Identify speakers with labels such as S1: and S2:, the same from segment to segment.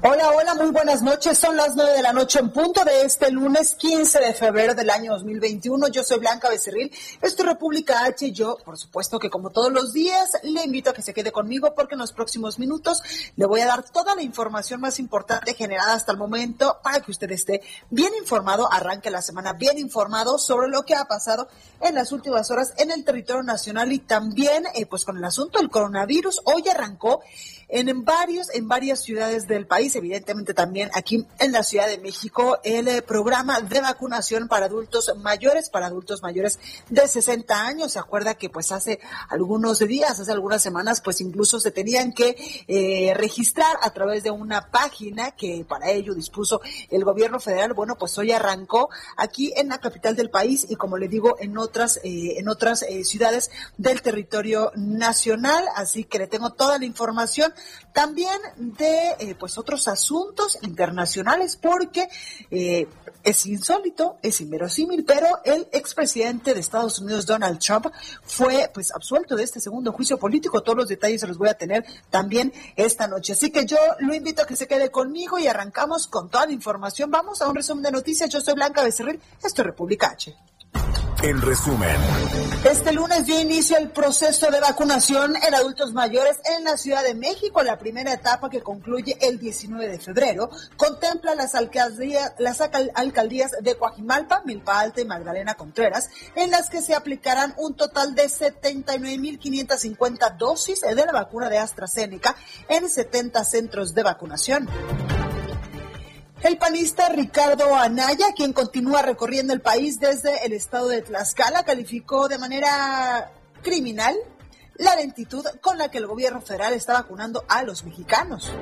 S1: Hola, hola, muy buenas noches. Son las nueve de la noche en punto de este lunes 15 de febrero del año 2021. Yo soy Blanca Becerril. Esto es República H yo, por supuesto que como todos los días, le invito a que se quede conmigo porque en los próximos minutos le voy a dar toda la información más importante generada hasta el momento para que usted esté bien informado, arranque la semana bien informado sobre lo que ha pasado en las últimas horas en el territorio nacional y también eh, pues con el asunto del coronavirus. Hoy arrancó en, varios, en varias ciudades del país, evidentemente también aquí en la Ciudad de México, el eh, programa de vacunación para adultos mayores, para adultos mayores de 60 años. Se acuerda que pues hace algunos días, hace algunas semanas, pues incluso se tenían que eh, registrar a través de una página que para ello dispuso el gobierno federal. Bueno, pues hoy arrancó aquí en la capital del país y como le digo, en otras, eh, en otras ciudades del territorio nacional. Así que le tengo toda la información también de eh, pues otros asuntos internacionales porque eh, es insólito, es inverosímil, pero el expresidente de Estados Unidos Donald Trump fue pues absuelto de este segundo juicio político. Todos los detalles se los voy a tener también esta noche. Así que yo lo invito a que se quede conmigo y arrancamos con toda la información. Vamos a un resumen de noticias. Yo soy Blanca Becerril, esto es República H.
S2: En resumen,
S1: este lunes dio inicio el proceso de vacunación en adultos mayores en la Ciudad de México. La primera etapa que concluye el 19 de febrero contempla las alcaldías, las alcaldías de Coajimalpa, Milpa Alta y Magdalena Contreras, en las que se aplicarán un total de 79.550 dosis de la vacuna de AstraZeneca en 70 centros de vacunación. El panista Ricardo Anaya, quien continúa recorriendo el país desde el estado de Tlaxcala, calificó de manera criminal la lentitud con la que el gobierno federal está vacunando a los mexicanos.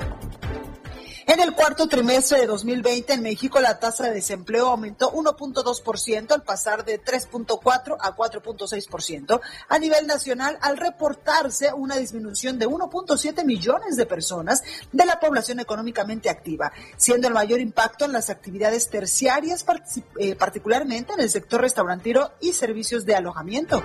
S1: En el cuarto trimestre de 2020 en México la tasa de desempleo aumentó 1.2% al pasar de 3.4 a 4.6% a nivel nacional al reportarse una disminución de 1.7 millones de personas de la población económicamente activa, siendo el mayor impacto en las actividades terciarias, eh, particularmente en el sector restaurantero y servicios de alojamiento.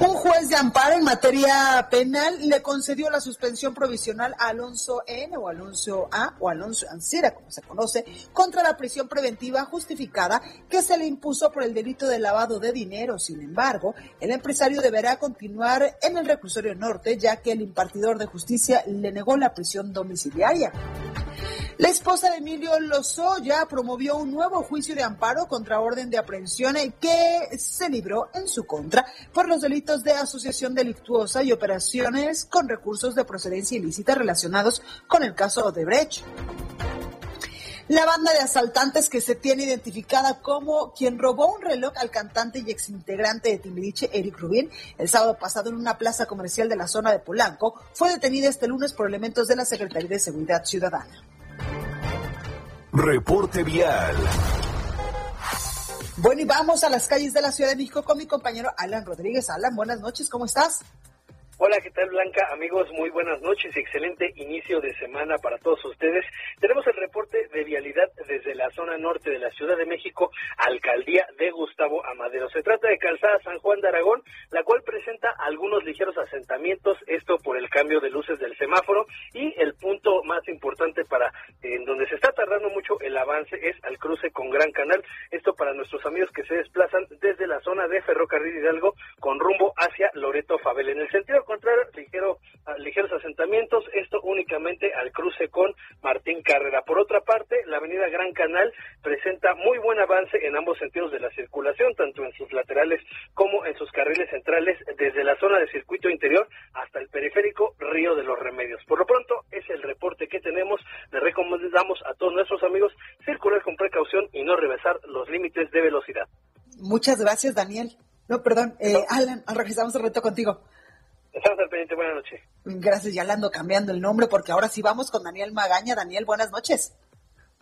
S1: Un juez de amparo en materia penal le concedió la suspensión provisional a Alonso N o Alonso A o Alonso Ancira, como se conoce, contra la prisión preventiva justificada que se le impuso por el delito de lavado de dinero. Sin embargo, el empresario deberá continuar en el reclusorio norte, ya que el impartidor de justicia le negó la prisión domiciliaria. La esposa de Emilio Lozoya promovió un nuevo juicio de amparo contra orden de aprehensión que se libró en su contra por los delitos de asociación delictuosa y operaciones con recursos de procedencia ilícita relacionados con el caso Odebrecht. La banda de asaltantes que se tiene identificada como quien robó un reloj al cantante y exintegrante de Timbiriche, Eric Rubin, el sábado pasado en una plaza comercial de la zona de Polanco, fue detenida este lunes por elementos de la Secretaría de Seguridad Ciudadana.
S2: Reporte vial.
S1: Bueno, y vamos a las calles de la Ciudad de México con mi compañero Alan Rodríguez. Alan, buenas noches, ¿cómo estás?
S3: Hola, ¿qué tal Blanca? Amigos, muy buenas noches y excelente inicio de semana para todos ustedes. Tenemos el reporte de vialidad desde la zona norte de la Ciudad de México, alcaldía de Gustavo Amadero. Se trata de calzada San Juan de Aragón, la cual presenta algunos ligeros asentamientos, esto por el cambio de luces del semáforo y el punto más importante para en donde se está tardando mucho el avance es al cruce con Gran Canal, esto para nuestros amigos que se desplazan desde la zona de Ferrocarril Hidalgo con rumbo hacia Loreto Fabel. En el sentido contrario, ligero, ah, ligeros asentamientos, esto únicamente al cruce con Martín Carrera. Por otra parte, la Avenida Gran Canal presenta muy buen avance en ambos sentidos de la circulación, tanto en sus laterales como en sus carriles centrales, desde la zona de circuito interior hasta el periférico Río de los Remedios. Por lo pronto, es el reporte que tenemos. Le recomendamos a todos nuestros amigos circular con precaución y no rebasar los límites de velocidad.
S1: Muchas gracias, Daniel. No, perdón, eh, Alan, regresamos el reto contigo.
S3: Estamos al pendiente, buenas noches.
S1: Gracias, ya le ando cambiando el nombre porque ahora sí vamos con Daniel Magaña. Daniel, buenas noches.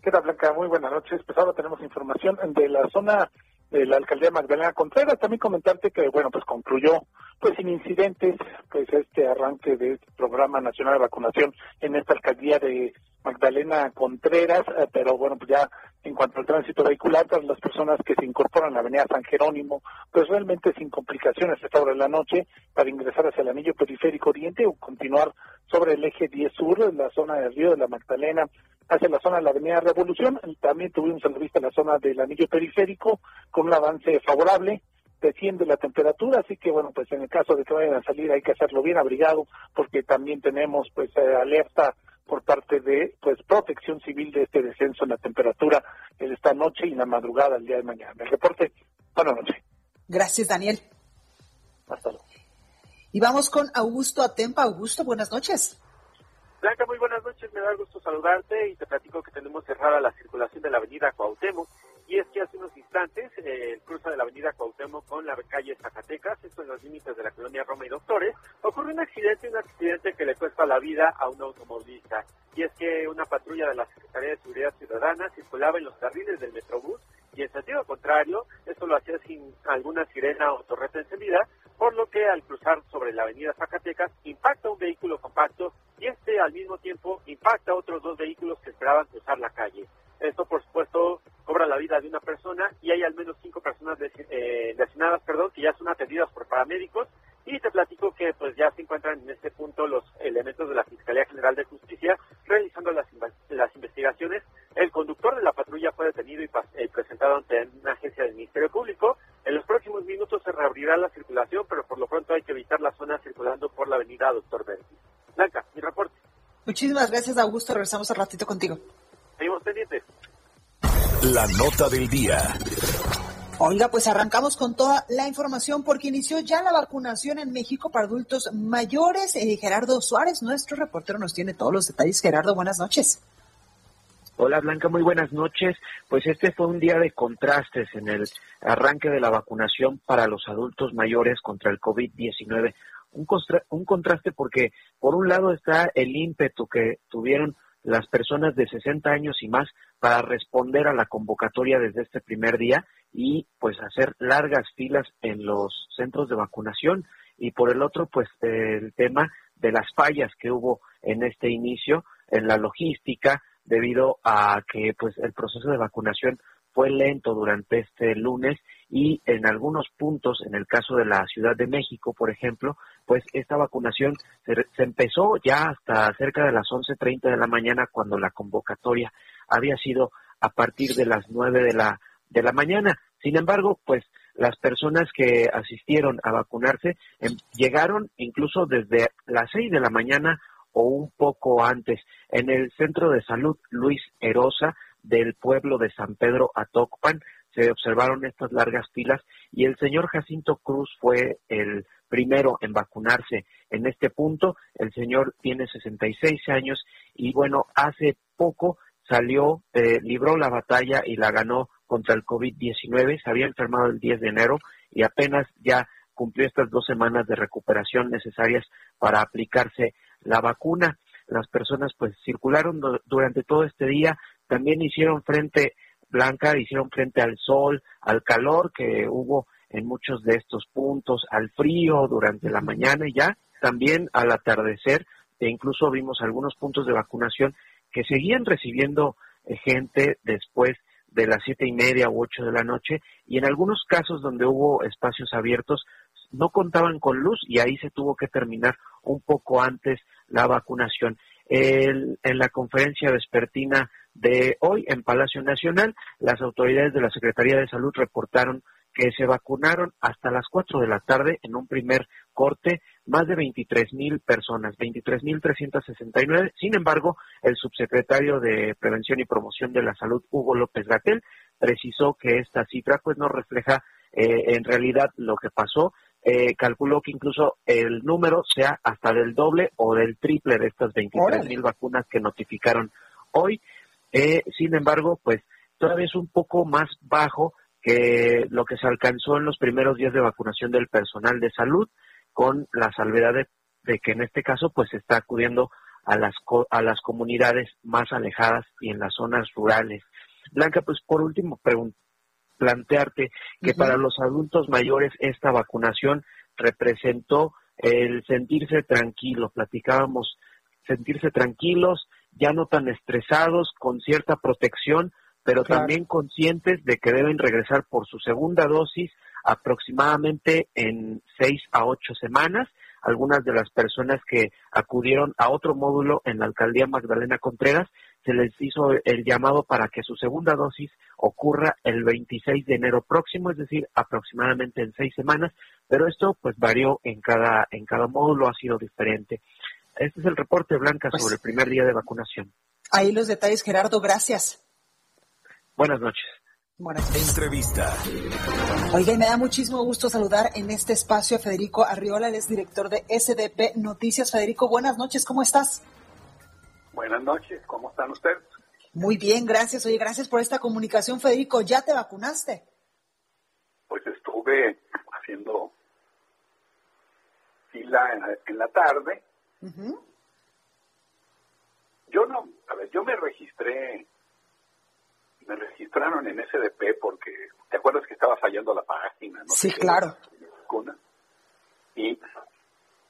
S4: ¿Qué tal, Blanca? Muy buenas noches. Pues ahora tenemos información de la zona de la alcaldía Magdalena Contreras. También comentarte que, bueno, pues concluyó, pues sin incidentes, pues este arranque de este programa nacional de vacunación en esta alcaldía de Magdalena Contreras, eh, pero bueno, pues ya en cuanto al tránsito vehicular, todas las personas que se incorporan a la avenida San Jerónimo, pues realmente sin complicaciones a esta hora de la noche para ingresar hacia el anillo periférico oriente o continuar sobre el eje 10 sur, en la zona del río de la Magdalena, hacia la zona de la Avenida Revolución. También tuvimos a la vista la zona del anillo periférico con un avance favorable. Desciende la temperatura, así que bueno, pues en el caso de que vayan a salir hay que hacerlo bien abrigado, porque también tenemos pues eh, alerta por parte de pues protección civil de este descenso en la temperatura esta noche y en la madrugada del día de mañana. El reporte, buenas noches.
S1: Gracias, Daniel.
S4: Hasta luego.
S1: Y vamos con Augusto Atempa. Augusto, buenas noches.
S5: Blanca, muy buenas noches, me da gusto saludarte y te platico que tenemos cerrada la circulación de la avenida Cuauhtémoc y es que hace unos instantes eh, el cruce de la avenida Cuauhtémoc con la calle Zacatecas, esto en los límites de la colonia Roma y Doctores, ocurrió un accidente, un accidente que le cuesta la vida a un automovilista y es que una patrulla de la Secretaría de Seguridad Ciudadana circulaba en los carriles del Metrobús y en sentido contrario, esto lo hacía sin alguna sirena o torreta encendida, por lo que al cruzar sobre la avenida Zacatecas impacta un vehículo compacto y este al mismo tiempo impacta otros dos vehículos que esperaban cruzar la calle. Esto, por supuesto, cobra la vida de una persona y hay al menos cinco personas eh, designadas, perdón, que ya son atendidas por paramédicos. Y te platico que pues ya se encuentran en este punto los elementos de la Fiscalía General de Justicia realizando las, las investigaciones. El conductor de la patrulla fue detenido y eh, presentado ante una agencia del Ministerio Público. En los próximos minutos se reabrirá la circulación, pero por lo pronto hay que evitar la zona circulando por la avenida Doctor Verde. Blanca, mi reporte.
S1: Muchísimas gracias, Augusto. Regresamos al ratito contigo.
S5: Seguimos pendientes.
S2: La nota del día.
S1: Oiga, pues arrancamos con toda la información porque inició ya la vacunación en México para adultos mayores. Eh, Gerardo Suárez, nuestro reportero, nos tiene todos los detalles. Gerardo, buenas noches.
S6: Hola Blanca, muy buenas noches. Pues este fue un día de contrastes en el arranque de la vacunación para los adultos mayores contra el COVID-19 un, un contraste porque por un lado está el ímpetu que tuvieron las personas de 60 años y más para responder a la convocatoria desde este primer día y pues hacer largas filas en los centros de vacunación. Y por el otro pues el tema de las fallas que hubo en este inicio en la logística debido a que pues el proceso de vacunación fue lento durante este lunes y en algunos puntos, en el caso de la Ciudad de México, por ejemplo, pues esta vacunación se, empezó ya hasta cerca de las 11.30 de la mañana cuando la convocatoria había sido a partir de las 9 de la, de la mañana. Sin embargo, pues las personas que asistieron a vacunarse em, llegaron incluso desde las 6 de la mañana o un poco antes. En el Centro de Salud Luis Erosa del pueblo de San Pedro Atocpan se observaron estas largas filas y el señor Jacinto Cruz fue el primero en vacunarse en este punto. El señor tiene 66 años y bueno, hace poco salió, eh, libró la batalla y la ganó contra el COVID-19. Se había enfermado el 10 de enero y apenas ya cumplió estas dos semanas de recuperación necesarias para aplicarse la vacuna. Las personas pues circularon durante todo este día, también hicieron frente Blanca hicieron frente al sol, al calor que hubo en muchos de estos puntos, al frío durante la mañana y ya también al atardecer, e incluso vimos algunos puntos de vacunación que seguían recibiendo eh, gente después de las siete y media u ocho de la noche y en algunos casos donde hubo espacios abiertos no contaban con luz y ahí se tuvo que terminar un poco antes la vacunación. en la conferencia vespertina de hoy en Palacio Nacional, las autoridades de la Secretaría de Salud reportaron que se vacunaron hasta las 4 de la tarde en un primer corte más de 23 mil personas, 23 mil 369. Sin embargo, el subsecretario de Prevención y Promoción de la Salud, Hugo López Gatel, precisó que esta cifra pues no refleja eh, en realidad lo que pasó. Eh, calculó que incluso el número sea hasta del doble o del triple de estas 23 mil vacunas que notificaron hoy. Eh, sin embargo, pues todavía es un poco más bajo que lo que se alcanzó en los primeros días de vacunación del personal de salud, con la salvedad de, que en este caso pues se está acudiendo a las, a las comunidades más alejadas y en las zonas rurales. Blanca, pues por último, plantearte que para los adultos mayores esta vacunación representó el sentirse tranquilo, platicábamos, sentirse tranquilos, ya no tan estresados, con cierta protección, pero también conscientes de que deben regresar por su segunda dosis aproximadamente en seis a ocho semanas. Algunas de las personas que acudieron a otro módulo en la alcaldía Magdalena Contreras se les hizo el llamado para que su segunda dosis ocurra el 26 de enero próximo, es decir, aproximadamente en seis semanas, pero esto pues varió en cada, en cada módulo, ha sido diferente. Este es el reporte, Blanca, pues sobre el primer día de vacunación.
S1: Ahí los detalles, Gerardo, gracias.
S6: Buenas noches.
S1: Buenas
S2: Entrevista.
S1: Oiga, y me da muchísimo gusto saludar en este espacio a Federico Arriola, el es director de SDP Noticias. Federico, buenas noches, ¿cómo estás?
S7: Buenas noches, ¿cómo están ustedes?
S1: Muy bien, gracias. Oye, gracias por esta comunicación, Federico. ¿Ya te vacunaste?
S7: Pues estuve haciendo fila en la, tarde. Yo no, a ver, yo me registré me registraron en SDP porque, ¿te acuerdas que estaba fallando la página?
S1: sí, claro.
S7: Y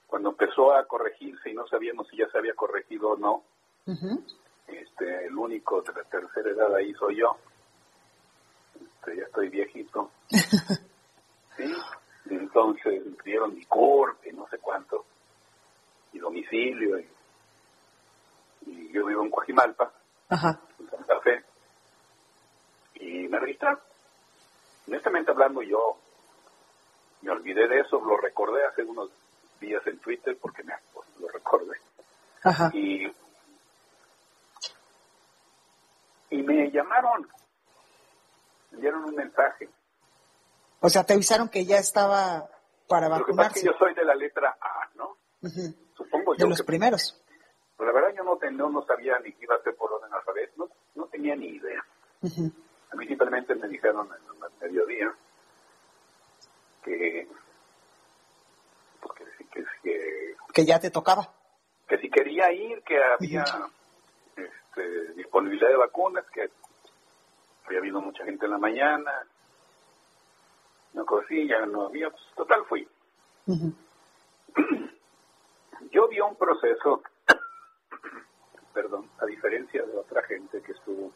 S7: cuando empezó a corregirse y no sabíamos si ya se había corregido o no, este, el único de la tercera edad ahí soy yo. Este, ya estoy viejito. sí, entonces me pidieron mi corte, no sé cuánto, mi domicilio. Y, y yo vivo en Coajimalpa, en Santa Fe y me registraron. Honestamente hablando, yo me olvidé de eso, lo recordé hace unos días en Twitter porque me pues, lo recordé. Y, y me llamaron, me dieron un mensaje.
S1: O sea, te avisaron que ya estaba para vacunarse.
S7: que yo soy de la letra A, ¿no? Supongo yo.
S1: De los primeros.
S7: Pero la verdad yo no, no, sabía ni que iba a ser por orden alfabético, no, no tenía ni idea. A mí simplemente me dijeron en el mediodía que, pues que, que,
S1: que, ya te tocaba.
S7: Que si quería ir, que había este, disponibilidad de vacunas, que había habido mucha gente en la mañana, no ya no había, pues total fui. Yo vi un proceso, perdón, a diferencia de otra gente que estuvo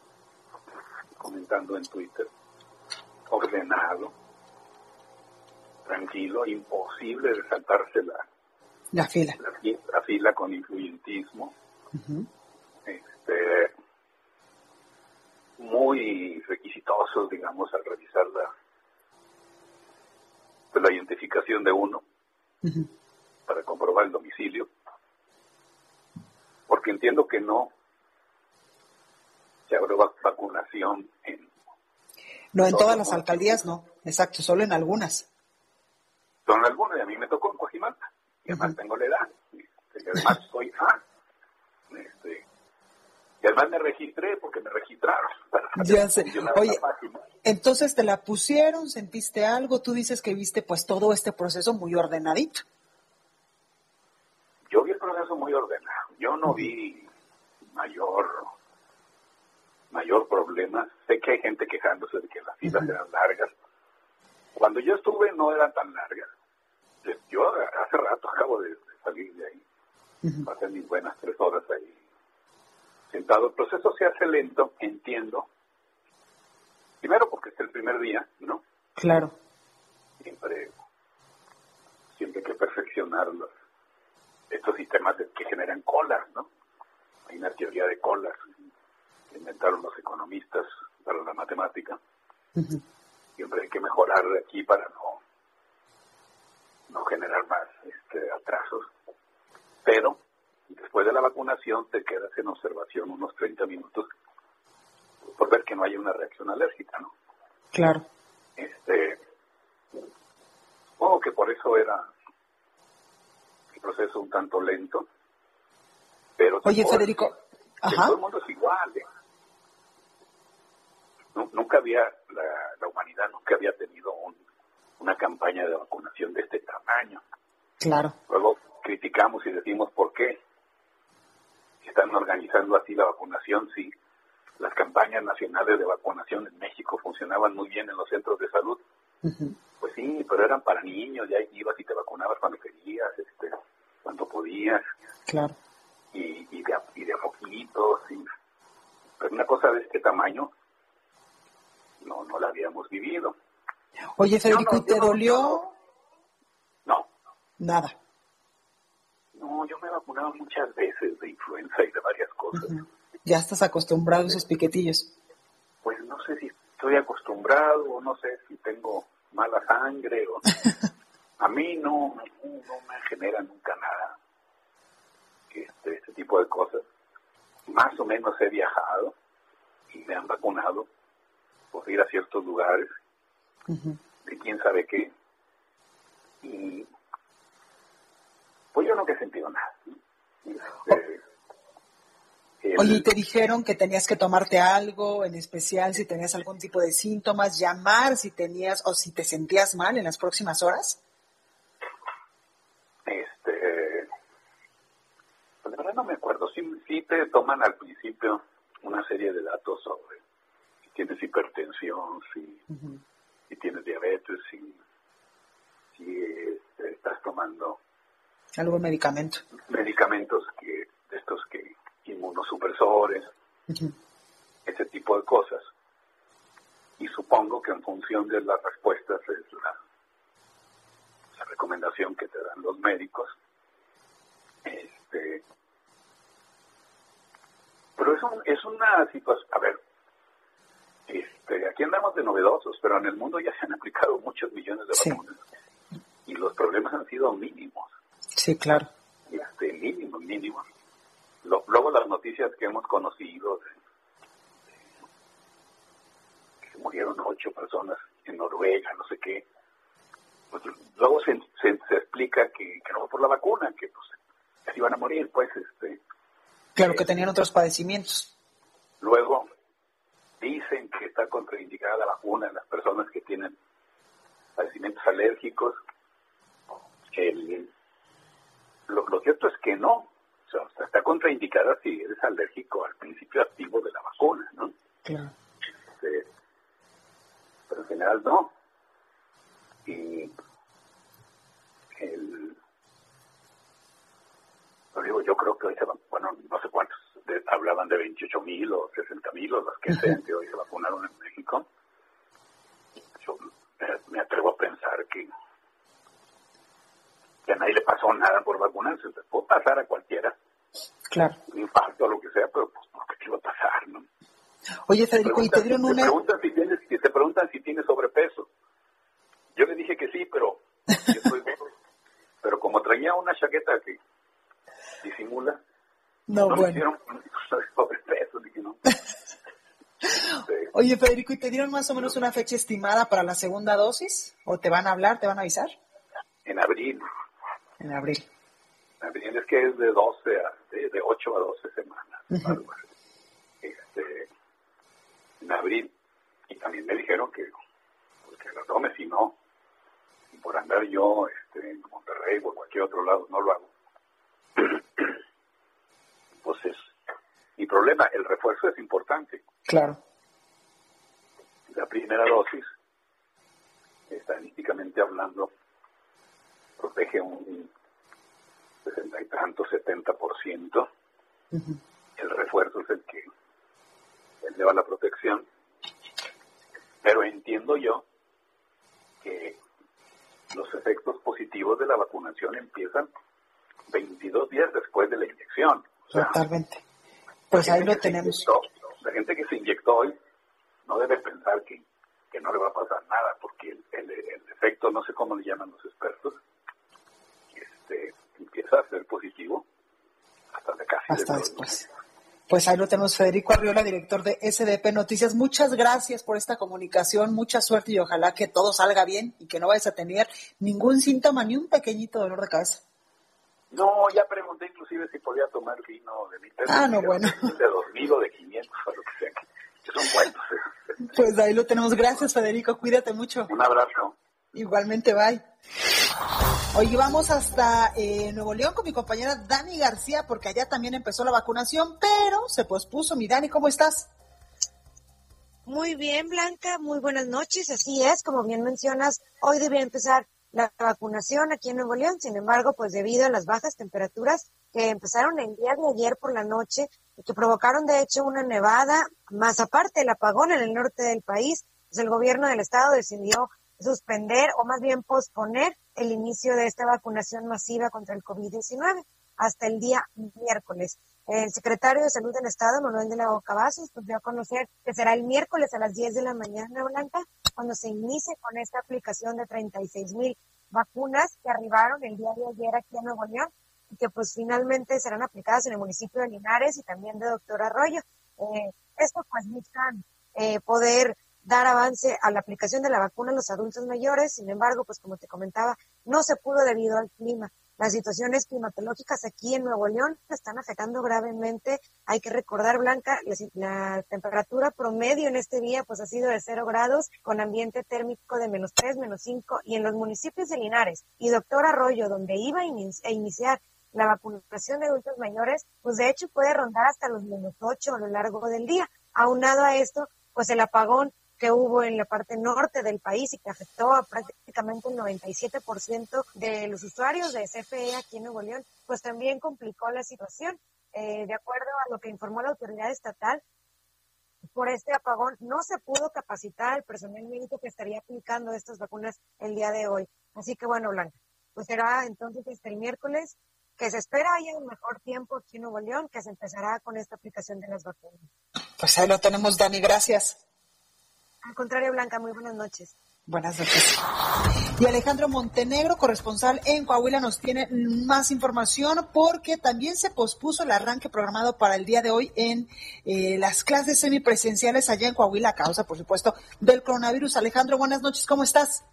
S7: comentando en Twitter, ordenado, tranquilo, imposible de saltarse la,
S1: la fila.
S7: La, fila con influyentismo. este, muy requisitosos, digamos, al revisar la, pues, la identificación de uno para comprobar el domicilio. Porque entiendo que no se abrió vacunación en...
S1: No, en todas las alcaldías no, exacto, solo en algunas.
S7: Son algunas, y a mí me tocó en Coajimalpa, y además tengo la edad, y además soy fan. Este, y además me registré porque me registraron.
S1: ya sé. Oye, entonces te la pusieron, sentiste algo, tú dices que viste pues todo este proceso muy ordenadito.
S7: Yo vi el proceso muy ordenado, yo no vi mayor mayor problema. Sé que hay gente quejándose de que las filas eran largas. Cuando yo estuve no eran tan largas. Yo hace rato acabo de, salir de ahí. Pasé mis buenas tres horas ahí sentado. El proceso se hace lento, entiendo. Primero porque es el primer día, ¿no?
S1: Claro.
S7: Siempre, siempre hay que perfeccionar estos sistemas que generan colas, ¿no? Hay una teoría de colas inventaron los economistas para la matemática. siempre hay que mejorar aquí para no, no generar más este, atrasos. Pero después de la vacunación te quedas en observación unos 30 minutos por ver que no haya una reacción alérgica, ¿no?
S1: Claro.
S7: Este, supongo que por eso era el proceso un tanto lento. Pero
S1: Oye, Federico,
S7: Ajá. todo el mundo es igual. ¿eh? Nunca había, la, la, humanidad nunca había tenido una campaña de vacunación de este tamaño.
S1: Claro.
S7: Luego criticamos y decimos por qué están organizando así la vacunación si las campañas nacionales de vacunación en México funcionaban muy bien en los centros de salud. Pues sí, pero eran para niños, ya ibas y te vacunabas cuando querías, este, cuando podías.
S1: Claro.
S7: Y, y, de, y de poquitos. Y, pero una cosa de este tamaño no, no la habíamos vivido.
S1: Oye, Federico, ¿y te dolió?
S7: No.
S1: Nada.
S7: No, yo me he vacunado muchas veces de influenza y de varias cosas.
S1: Ya estás acostumbrado a esos piquetillos.
S7: Pues no sé si estoy acostumbrado o no sé si tengo mala sangre o... a mí no, no, me genera nunca nada este, este tipo de cosas. Más o menos he viajado y me han vacunado por ir a ciertos lugares de quién sabe qué. Y pues yo no he sentido nada. Este,
S1: Oye, ¿y te dijeron que tenías que tomarte algo en especial si tenías algún tipo de síntomas, llamar si tenías o si te sentías mal en las próximas horas?
S7: Este, pues de verdad no me acuerdo. Sí, sí te toman al principio una serie de datos sobre tienes hipertensión, si, si tienes diabetes, si, si este, estás tomando
S1: algún medicamento.
S7: Medicamentos que de estos que inmunosupresores, ese tipo de cosas. Y supongo que en función de las respuestas es la, la recomendación que te dan los médicos. Este, pero es, un, es una situación, a ver, este, aquí andamos de novedosos, pero en el mundo ya se han aplicado muchos millones de vacunas y los problemas han sido mínimos.
S1: Sí, claro.
S7: Este, mínimos, mínimos luego las noticias que hemos conocido de, que murieron ocho personas en Noruega, no sé qué, pues luego se, se, explica que, que, no fue por la vacuna, que pues se iban a morir, pues este.
S1: Claro, que tenían otros padecimientos.
S7: Luego dicen que está contraindicada la vacuna en las personas que tienen padecimientos alérgicos. El, lo, lo cierto es que no, o sea, está contraindicada si eres alérgico al principio activo de la vacuna, ¿no?
S1: Claro.
S7: Este, pero en general no. Y el, digo, yo creo que hoy se van, bueno, no sé cuántos, hablaban de 28 mil o 60 mil o los que sean que hoy se vacunaron en México. Yo me atrevo a pensar que que a nadie le pasó nada por vacunarse. Se puede pasar a cualquiera.
S1: Claro.
S7: Un infarto o lo que sea, pero pues no, ¿qué iba a pasar? No?
S1: Oye, Federico, ¿y te dieron una...?
S7: Te preguntan, si tienes, te preguntan si tienes sobrepeso. Yo le dije que sí, pero yo Pero como traía una chaqueta que disimula,
S1: no,
S7: no
S1: bueno.
S7: me no.
S1: Oye, Federico, ¿y te dieron más o menos una fecha estimada para la segunda dosis? ¿O te van a hablar, te van a avisar?
S7: En abril.
S1: En abril.
S7: En abril es que es de 12 a, de, de 8 a 12 semanas. Este, en abril. Y también me dijeron que, pues, que lo tome, si no, por andar yo este, en Monterrey o en cualquier otro lado, no lo hago. pues es mi problema. El refuerzo es importante.
S1: Claro.
S7: La primera dosis, estadísticamente hablando, protege un sesenta y tanto, setenta por ciento. El refuerzo es el que eleva la protección. Pero entiendo yo que los efectos positivos de la vacunación empiezan 22 días después de la inyección.
S1: Totalmente. Pues ahí lo tenemos.
S7: Inyectó, la gente que se inyectó hoy no debe pensar que que no le va a pasar nada, porque el, el, efecto, no sé cómo le llaman los expertos, este, empieza a ser positivo hasta de casi
S1: hasta después. Pues ahí lo tenemos, Federico Arriola, director de SDP Noticias. Muchas gracias por esta comunicación, mucha suerte y ojalá que todo salga bien y que no vayas a tener ningún síntoma ni un pequeñito dolor de cabeza.
S7: No, ya pregunté inclusive si podía tomar vino de mi
S1: Ah, no, bueno.
S7: De 2000 o de 500 o lo que sea, que son buenos.
S1: ¿eh? Pues ahí lo tenemos. Gracias, Federico. Cuídate mucho.
S7: Un abrazo.
S1: Igualmente, bye. Hoy vamos hasta eh, Nuevo León con mi compañera Dani García, porque allá también empezó la vacunación, pero se pospuso. Mi Dani, ¿cómo estás?
S8: Muy bien, Blanca, muy buenas noches. Así es, como bien mencionas, hoy debía empezar la vacunación aquí en Nuevo León. Sin embargo, pues debido a las bajas temperaturas que empezaron el día de ayer por la noche y que provocaron de hecho una nevada, más aparte el apagón en el norte del país, pues el gobierno del estado decidió suspender o más bien posponer el inicio de esta vacunación masiva contra el COVID-19 hasta el día miércoles. El secretario de Salud del Estado, Manuel de la pues dio a conocer que será el miércoles a las 10 de la mañana, Blanca, cuando se inicie con esta aplicación de 36 mil vacunas que arribaron el día de ayer aquí en Nuevo León y que pues finalmente serán aplicadas en el municipio de Linares y también de Doctor Arroyo. Eh, esto pues buscan eh, poder dar avance a la aplicación de la vacuna a los adultos mayores. Sin embargo, pues como te comentaba, no se pudo debido al clima. Las situaciones climatológicas aquí en Nuevo León están afectando gravemente. Hay que recordar, Blanca, la, temperatura promedio en este día pues ha sido de cero grados con ambiente térmico de menos tres, menos cinco y en los municipios de Linares y Doctor Arroyo, donde iba a iniciar la vacunación de adultos mayores, pues de hecho puede rondar hasta los menos ocho a lo largo del día. Aunado a esto, pues el apagón que hubo en la parte norte del país y que afectó a prácticamente el 97% de los usuarios de CFE aquí en Nuevo León, pues también complicó la situación. Eh, de acuerdo a lo que informó la autoridad estatal, por este apagón no se pudo capacitar el personal médico que estaría aplicando estas vacunas el día de hoy. Así que bueno, Blanca, pues será entonces hasta el miércoles que se espera haya un mejor tiempo aquí en Nuevo León, que se empezará con esta aplicación de las vacunas.
S1: Pues ahí lo tenemos, Dani, gracias.
S8: Al contrario, Blanca, muy buenas noches.
S1: Buenas noches. Y Alejandro Montenegro, corresponsal en Coahuila, nos tiene más información porque también se pospuso el arranque programado para el día de hoy en eh, las clases semipresenciales allá en Coahuila a causa, por supuesto, del coronavirus. Alejandro, buenas noches, ¿cómo estás?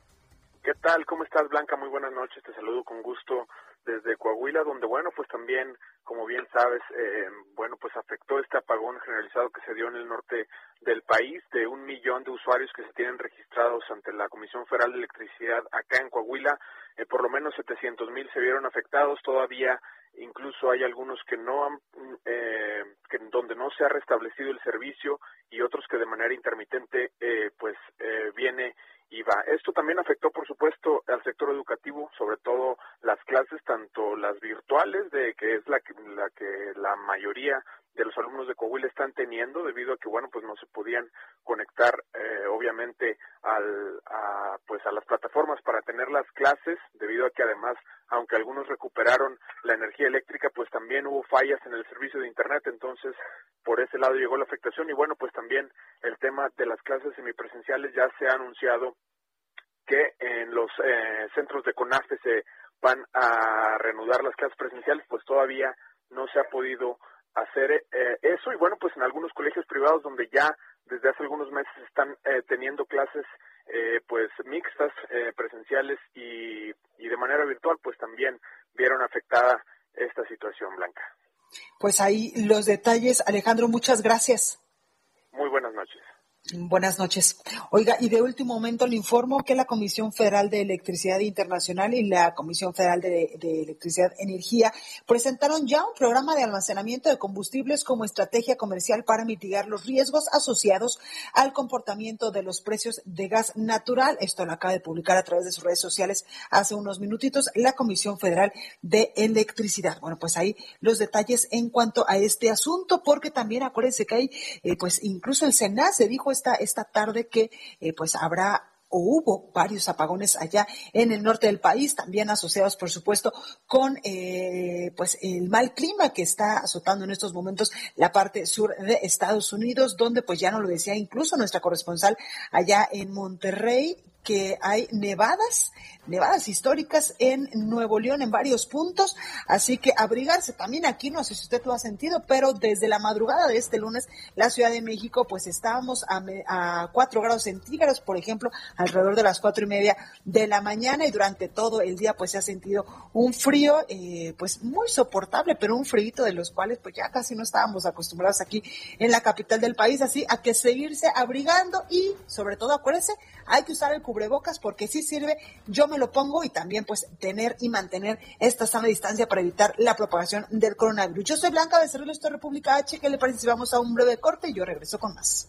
S9: ¿Qué tal? ¿Cómo estás, Blanca? Muy buenas noches, te saludo con gusto desde Coahuila, donde, bueno, pues también, como bien sabes, eh, bueno, pues afectó este apagón generalizado que se dio en el norte del país, de usuarios que se tienen registrados ante la Comisión Federal de Electricidad acá en Coahuila, eh, por lo menos 700 mil se vieron afectados, todavía incluso hay algunos que no han, eh, que, donde no se ha restablecido el servicio y otros que de manera intermitente, eh, pues, eh, viene esto también afectó, por supuesto, al sector educativo, sobre todo las clases, tanto las virtuales, de que es la que la, que la mayoría de los alumnos de Coahuila están teniendo, debido a que, bueno, pues no se podían conectar, eh, obviamente, al, a, pues a las plataformas para tener las clases, debido a que además, aunque algunos recuperaron la energía eléctrica, pues también hubo fallas en el servicio de Internet, entonces por ese lado llegó la afectación y bueno, pues también el tema de las clases semipresenciales ya se ha anunciado que en los eh, centros de CONAFE se van a reanudar las clases presenciales, pues todavía no se ha podido hacer eh, eso y bueno, pues en algunos colegios privados donde ya desde hace algunos meses están eh, teniendo clases pues mixtas, presenciales y, y de manera virtual, pues también vieron afectada esta situación, Blanca.
S1: Pues ahí los detalles. Alejandro, muchas gracias.
S9: Muy buenas noches.
S1: Buenas noches. Oiga, y de último momento le informo que la Comisión Federal de Electricidad Internacional y la Comisión Federal de, Electricidad Energía presentaron ya un programa de almacenamiento de combustibles como estrategia comercial para mitigar los riesgos asociados al comportamiento de los precios de gas natural. Esto lo acaba de publicar a través de sus redes sociales hace unos minutitos la Comisión Federal de Electricidad. Bueno, pues ahí los detalles en cuanto a este asunto, porque también acuérdense que hay, eh, pues incluso el Senat se dijo esta, esta tarde que eh, pues habrá o hubo varios apagones allá en el norte del país, también asociados, por supuesto, con eh, pues el mal clima que está azotando en estos momentos la parte sur de Estados Unidos, donde pues ya nos lo decía incluso nuestra corresponsal allá en Monterrey, que hay nevadas, nevadas históricas en Nuevo León en varios puntos, así que abrigarse también aquí, no sé si usted lo ha sentido, pero desde la madrugada de este lunes, la Ciudad de México, pues estábamos a, a 4 grados centígrados, por ejemplo, alrededor de las cuatro y media de la mañana. Y durante todo el día, pues se ha sentido un frío, eh, pues muy soportable, pero un frío de los cuales pues ya casi no estábamos acostumbrados aquí en la capital del país, así a que seguirse abrigando y sobre todo acuérdense, hay que usar el cubrebocas porque sí sirve, yo me lo pongo y también pues tener y mantener esta sana distancia para evitar la propagación del coronavirus. Yo soy Blanca de Cerrillo, esto República H, ¿qué le vamos a un breve corte y yo regreso con más?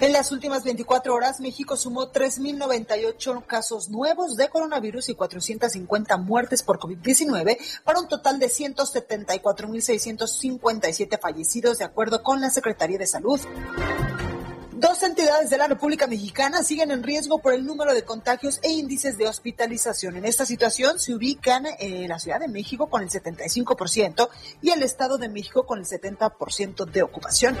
S1: En las últimas 24 horas, México sumó 3.098 casos nuevos de coronavirus y 450 muertes por COVID-19, para un total de 174.657 fallecidos, de acuerdo con la Secretaría de Salud. Dos entidades de la República Mexicana siguen en riesgo por el número de contagios e índices de hospitalización. En esta situación se ubican eh, la Ciudad de México con el 75% y el Estado de México con el 70% de ocupación.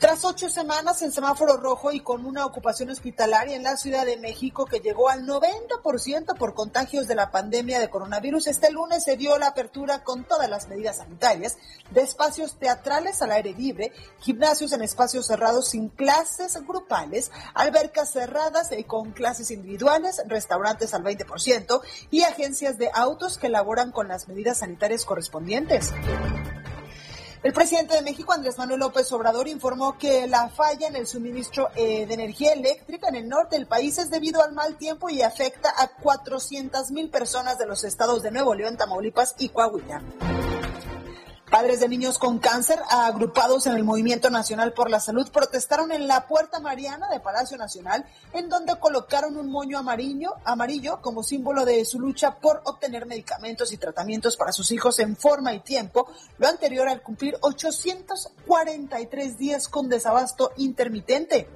S1: Tras ocho semanas en semáforo rojo y con una ocupación hospitalaria en la Ciudad de México que llegó al 90% por contagios de la pandemia de coronavirus, este lunes se dio la apertura con todas las medidas sanitarias de espacios teatrales al aire libre, gimnasios en espacios cerrados sin clases grupales, albercas cerradas y con clases individuales, restaurantes al 20% y agencias de autos que elaboran con las medidas sanitarias correspondientes. El presidente de México, Andrés Manuel López Obrador, informó que la falla en el suministro eh, de energía eléctrica en el norte del país es debido al mal tiempo y afecta a 400 mil personas de los estados de Nuevo León, Tamaulipas y Coahuila. Padres de niños con cáncer agrupados en el Movimiento Nacional por la Salud protestaron en la Puerta Mariana de Palacio Nacional, en donde colocaron un moño amarillo, amarillo como símbolo de su lucha por obtener medicamentos y tratamientos para sus hijos en forma y tiempo, lo anterior al cumplir 843 días con desabasto intermitente.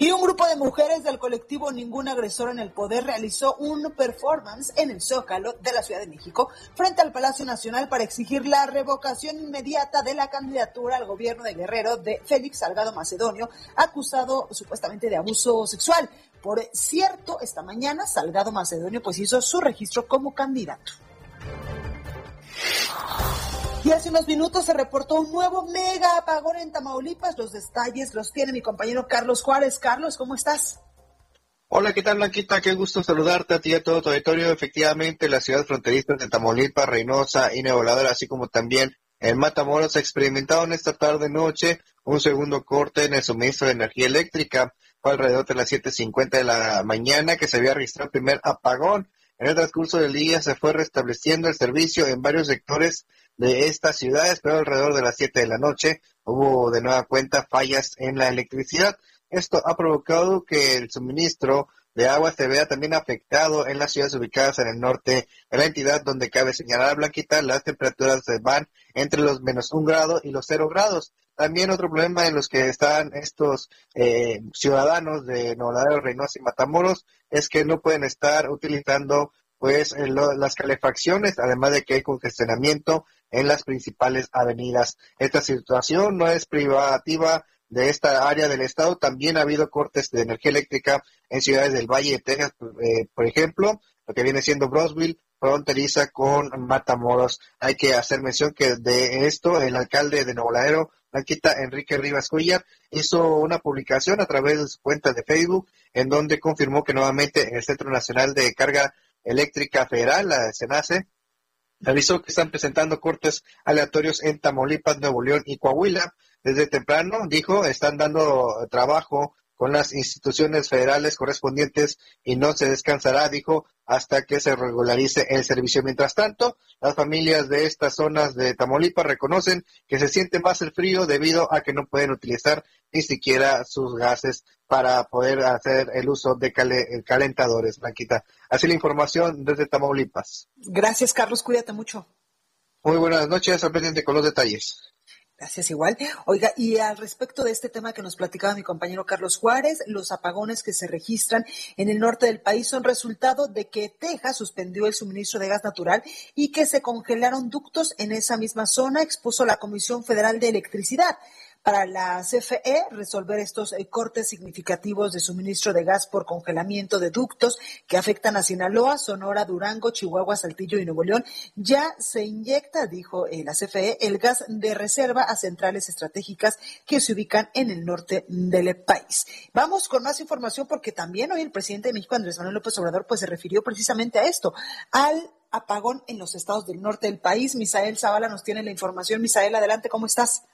S1: Y un grupo de mujeres del colectivo Ningún Agresor en el Poder realizó un performance en el Zócalo de la Ciudad de México frente al Palacio Nacional para exigir la revocación inmediata de la candidatura al gobierno de Guerrero de Félix Salgado Macedonio, acusado supuestamente de abuso sexual. Por cierto, esta mañana Salgado Macedonio pues hizo su registro como candidato. Y hace unos minutos se reportó un nuevo mega apagón en Tamaulipas. Los detalles los tiene mi compañero Carlos Juárez. Carlos, ¿cómo estás?
S10: Hola, ¿qué tal, Blanquita? Qué gusto saludarte a ti y a todo tu auditorio. Efectivamente, la ciudad fronteriza de Tamaulipas, Reynosa y así como también en Matamoros, experimentaron esta tarde-noche un segundo corte en el suministro de energía eléctrica. Fue alrededor de las 7.50 de la mañana que se había registrado el primer apagón. En el transcurso del día se fue restableciendo el servicio en varios sectores de estas ciudades, pero alrededor de las 7 de la noche hubo de nueva cuenta fallas en la electricidad. Esto ha provocado que el suministro de agua se vea también afectado en las ciudades ubicadas en el norte de la entidad, donde cabe señalar, Blanquita, las temperaturas se van entre los menos un grado y los cero grados. También otro problema en los que están estos eh, ciudadanos de Noladero, Reynosa y Matamoros es que no pueden estar utilizando pues las calefacciones, además de que hay congestionamiento en las principales avenidas. Esta situación no es privativa de esta área del estado. También ha habido cortes de energía eléctrica en ciudades del Valle de Texas, eh, por ejemplo, lo que viene siendo Brosville, fronteriza con Matamoros. Hay que hacer mención que de esto el alcalde de Nuevo Laredo, Blanquita Enrique Rivas Cuellar, hizo una publicación a través de su cuenta de Facebook en donde confirmó que nuevamente el Centro Nacional de Carga Eléctrica Federal, la SENACE, Avisó que están presentando cortes aleatorios en Tamaulipas, Nuevo León y Coahuila. Desde temprano, dijo, están dando trabajo con las instituciones federales correspondientes y no se descansará, dijo, hasta que se regularice el servicio. Mientras tanto, las familias de estas zonas de Tamaulipas reconocen que se siente más el frío debido a que no pueden utilizar ni siquiera sus gases para poder hacer el uso de calentadores, Blanquita. Así la información desde Tamaulipas.
S1: Gracias, Carlos. Cuídate mucho.
S10: Muy buenas noches. Al con los detalles.
S1: Gracias, igual. Oiga, y al respecto de este tema que nos platicaba mi compañero Carlos Juárez, los apagones que se registran en el norte del país son resultado de que Texas suspendió el suministro de gas natural y que se congelaron ductos en esa misma zona, expuso la Comisión Federal de Electricidad para la CFE resolver estos eh, cortes significativos de suministro de gas por congelamiento de ductos que afectan a Sinaloa, Sonora, Durango, Chihuahua, Saltillo y Nuevo León. Ya se inyecta, dijo eh, la CFE, el gas de reserva a centrales estratégicas que se ubican en el norte del país. Vamos con más información porque también hoy el presidente de México, Andrés Manuel López Obrador, pues se refirió precisamente a esto, al apagón en los estados del norte del país. Misael Zavala nos tiene la información. Misael, adelante, ¿cómo estás?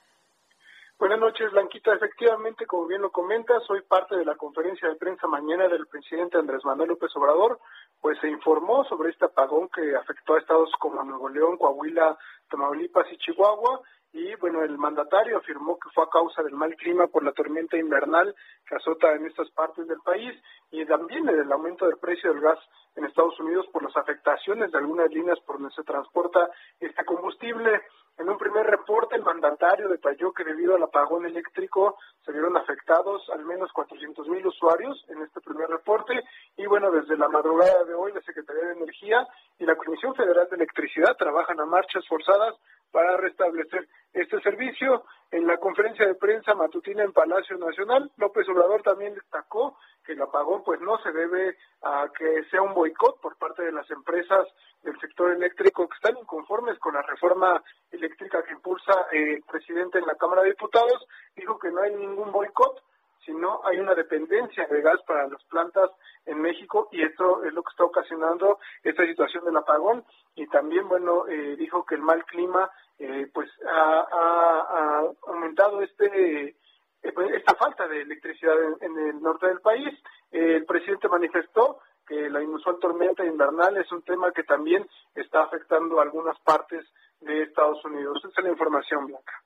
S11: Buenas noches, Blanquita. Efectivamente, como bien lo comentas, soy parte de la conferencia de prensa mañana del presidente Andrés Manuel López Obrador, pues se informó sobre este apagón que afectó a estados como Nuevo León, Coahuila, Tamaulipas y Chihuahua. Y bueno, el mandatario afirmó que fue a causa del mal clima por la tormenta invernal que azota en estas partes del país y también del aumento del precio del gas en Estados Unidos por las afectaciones de algunas líneas por donde se transporta este combustible. En un primer reporte, el mandatario detalló que debido al apagón eléctrico se vieron afectados al menos 400 mil usuarios en este primer reporte. Y bueno, desde la madrugada de hoy, la Secretaría de Energía y la Comisión Federal de Electricidad trabajan a marchas forzadas para restablecer este servicio. En la conferencia de prensa matutina en Palacio Nacional, López Obrador también destacó que el apagón pues no se debe a que sea un boicot por parte de las empresas del sector eléctrico que están inconformes con la reforma eléctrica que impulsa el presidente en la Cámara de Diputados, dijo que no hay ningún boicot, sino hay una dependencia de gas para las plantas en México y esto es lo que está ocasionando esta situación del apagón y también bueno eh, dijo que el mal clima eh, pues ha, aumentado este eh, pues, esta falta de electricidad en, el norte del país el presidente manifestó que la inusual tormenta invernal es un tema que también está afectando algunas partes de Estados Unidos. Esa es la información, Blanca.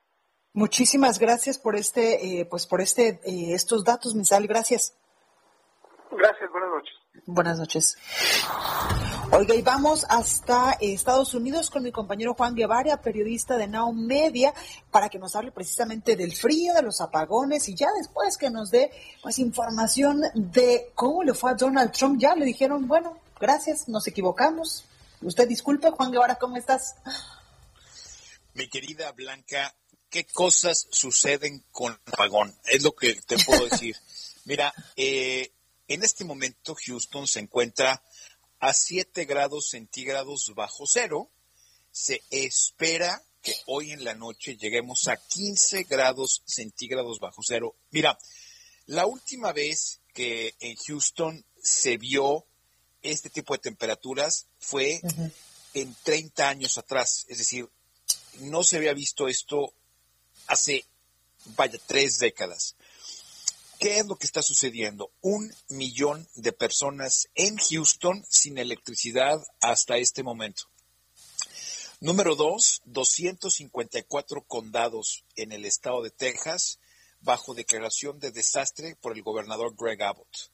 S1: Muchísimas gracias por este, eh, pues por este, eh, estos datos, Misal. Gracias.
S11: Gracias. Buenas noches.
S1: Buenas noches. Oiga, y vamos hasta Estados Unidos con mi compañero Juan Guevara, periodista de Now Media, para que nos hable precisamente del frío, de los apagones y ya después que nos dé pues información de cómo le fue a Donald Trump. Ya le dijeron, bueno, gracias, nos equivocamos. Usted disculpe, Juan Guevara, ¿cómo estás?
S12: Mi querida Blanca, ¿qué cosas suceden con el apagón? Es lo que te puedo decir. Mira, eh, en este momento Houston se encuentra a 7 grados centígrados bajo cero. Se espera que hoy en la noche lleguemos a 15 grados centígrados bajo cero. Mira, la última vez que en Houston se vio este tipo de temperaturas fue en 30 años atrás. Es decir, no se había visto esto hace, vaya, tres décadas. ¿Qué es lo que está sucediendo? Un millón de personas en Houston sin electricidad hasta este momento. Número dos, 254 condados en el estado de Texas bajo declaración de desastre por el gobernador Greg Abbott.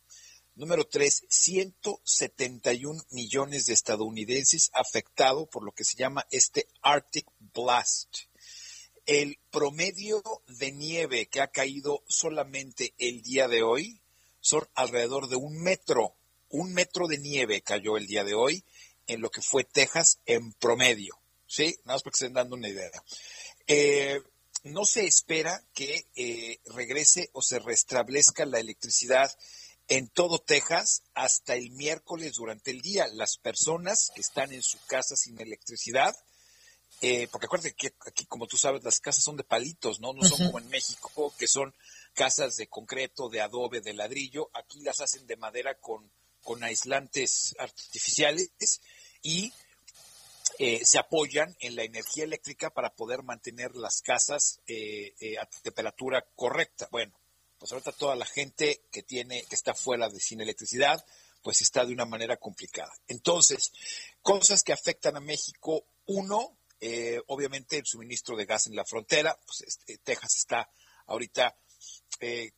S12: Número tres, 171 millones de estadounidenses afectados por lo que se llama este Arctic Blast el promedio de nieve que ha caído solamente el día de hoy son alrededor de un metro. Un metro de nieve cayó el día de hoy en lo que fue Texas en promedio. ¿Sí? Nada más para que se estén dando una idea. Eh, no se espera que eh, regrese o se restablezca la electricidad en todo Texas hasta el miércoles durante el día. Las personas que están en su casa sin electricidad eh, porque acuérdate que aquí, como tú sabes, las casas son de palitos, ¿no? No son como en México, que son casas de concreto, de adobe, de ladrillo. Aquí las hacen de madera con, con aislantes artificiales y eh, se apoyan en la energía eléctrica para poder mantener las casas eh, eh, a temperatura correcta. Bueno, pues ahorita toda la gente que tiene, que está fuera de sin electricidad, pues está de una manera complicada. Entonces, cosas que afectan a México, uno, eh, obviamente el suministro de gas en la frontera, pues este, Texas está ahorita eh,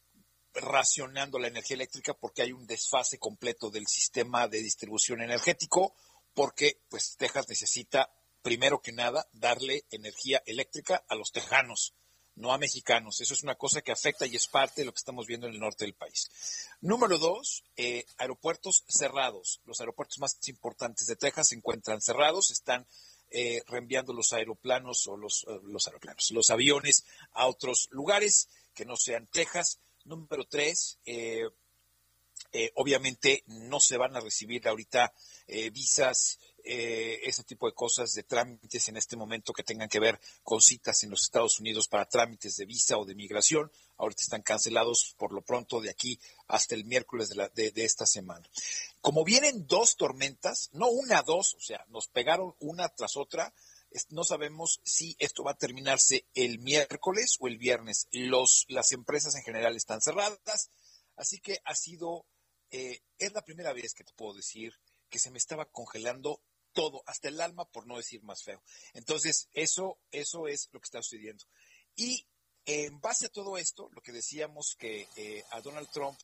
S12: racionando la energía eléctrica porque hay un desfase completo del sistema de distribución energético, porque pues Texas necesita, primero que nada, darle energía eléctrica a los tejanos, no a mexicanos. Eso es una cosa que afecta y es parte de lo que estamos viendo en el norte del país. Número dos, eh, aeropuertos cerrados. Los aeropuertos más importantes de Texas se encuentran cerrados, están eh, reenviando los aeroplanos o los, eh, los aeroplanos, los aviones a otros lugares que no sean Texas. Número tres, eh, eh, obviamente no se van a recibir ahorita eh, visas, eh, ese tipo de cosas de trámites en este momento que tengan que ver con citas en los Estados Unidos para trámites de visa o de migración. Ahorita están cancelados por lo pronto de aquí hasta el miércoles de, la- de- esta semana. Como vienen dos tormentas, no una, dos, o sea, nos pegaron una tras otra, no sabemos si esto va a terminarse el miércoles o el viernes. Los, las empresas en general están cerradas, así que ha sido, eh, es la primera vez que te puedo decir que se me estaba congelando todo, hasta el alma, por no decir más feo. Entonces, eso, eso es lo que está sucediendo. Y en base a todo esto, lo que decíamos que eh, a Donald Trump